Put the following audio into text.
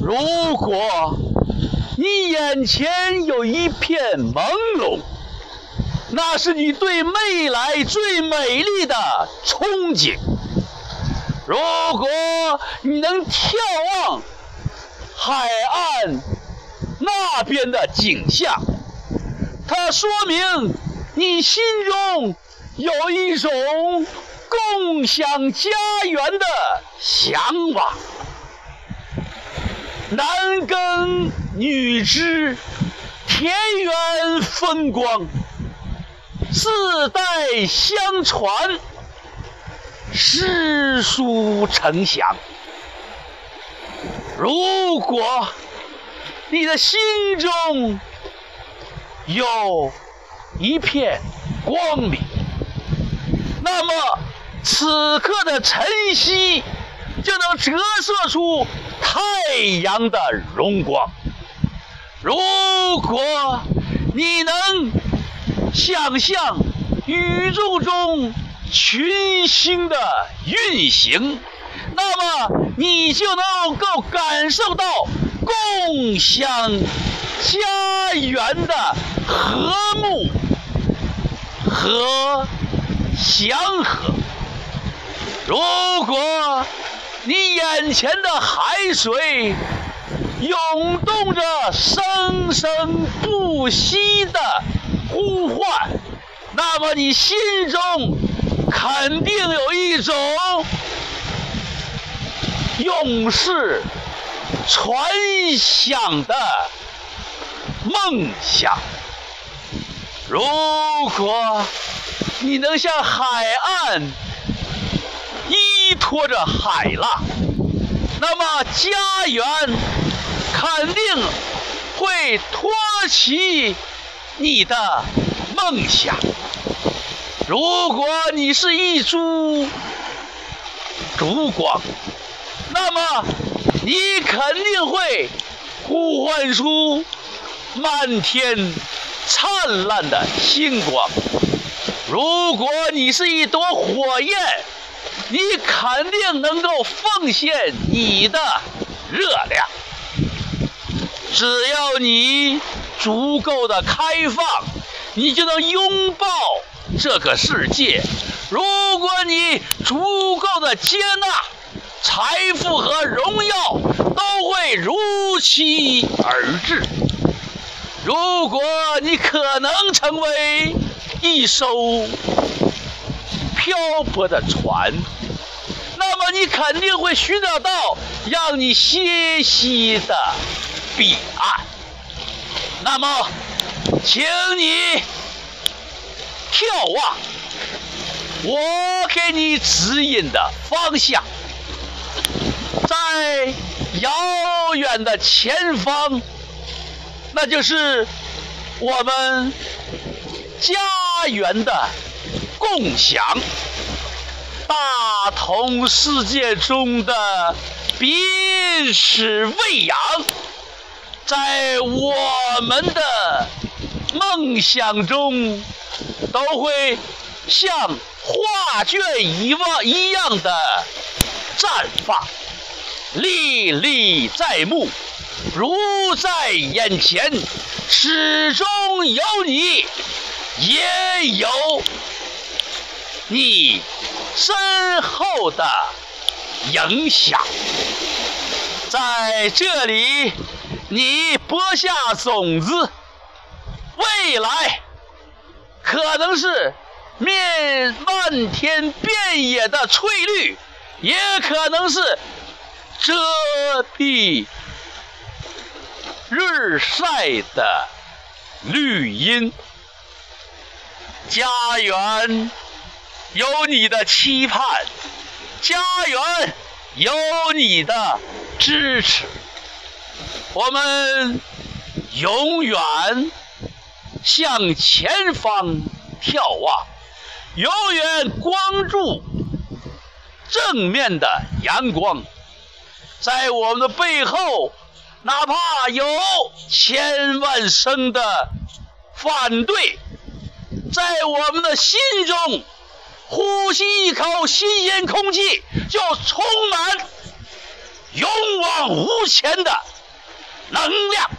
如果你眼前有一片朦胧，那是你对未来最美丽的憧憬。如果你能眺望海岸那边的景象，它说明你心中有一种共享家园的向往。男耕女织，田园风光，世代相传，诗书承祥。如果你的心中有一片光明，那么此刻的晨曦就能折射出太阳的荣光。如果你能想象宇宙中群星的运行，那么你就能够感受到共享家园的和睦和祥和。如果你眼前的海水涌动着生生不息的呼唤，那么你心中肯定有一种永世传响的梦想。如果你能向海岸依托着海浪，那么家园肯定会托起你的梦想。如果你是一株烛光，那么你肯定会呼唤出漫天灿烂的星光。如果你是一朵火焰，你肯定能够奉献你的热量。只要你足够的开放，你就能拥抱这个世界。如果你足够的接纳，财富和荣耀都会如期而至。如果你可能成为一艘漂泊的船，那么你肯定会寻找到让你歇息的彼岸。那么，请你眺望我给你指引的方向，在遥远的前方，那就是我们家园的共享。大同世界中的彼此喂养，在我们的梦想中，都会像画卷一样一样的绽放，历历在目，如在眼前，始终有你，也有你。深厚的影响，在这里，你播下种子，未来可能是面漫天遍野的翠绿，也可能是遮蔽日晒的绿荫。家园。有你的期盼，家园有你的支持，我们永远向前方眺望，永远关注正面的阳光，在我们的背后，哪怕有千万声的反对，在我们的心中。呼吸一口新鲜空气，就充满勇往无前的能量。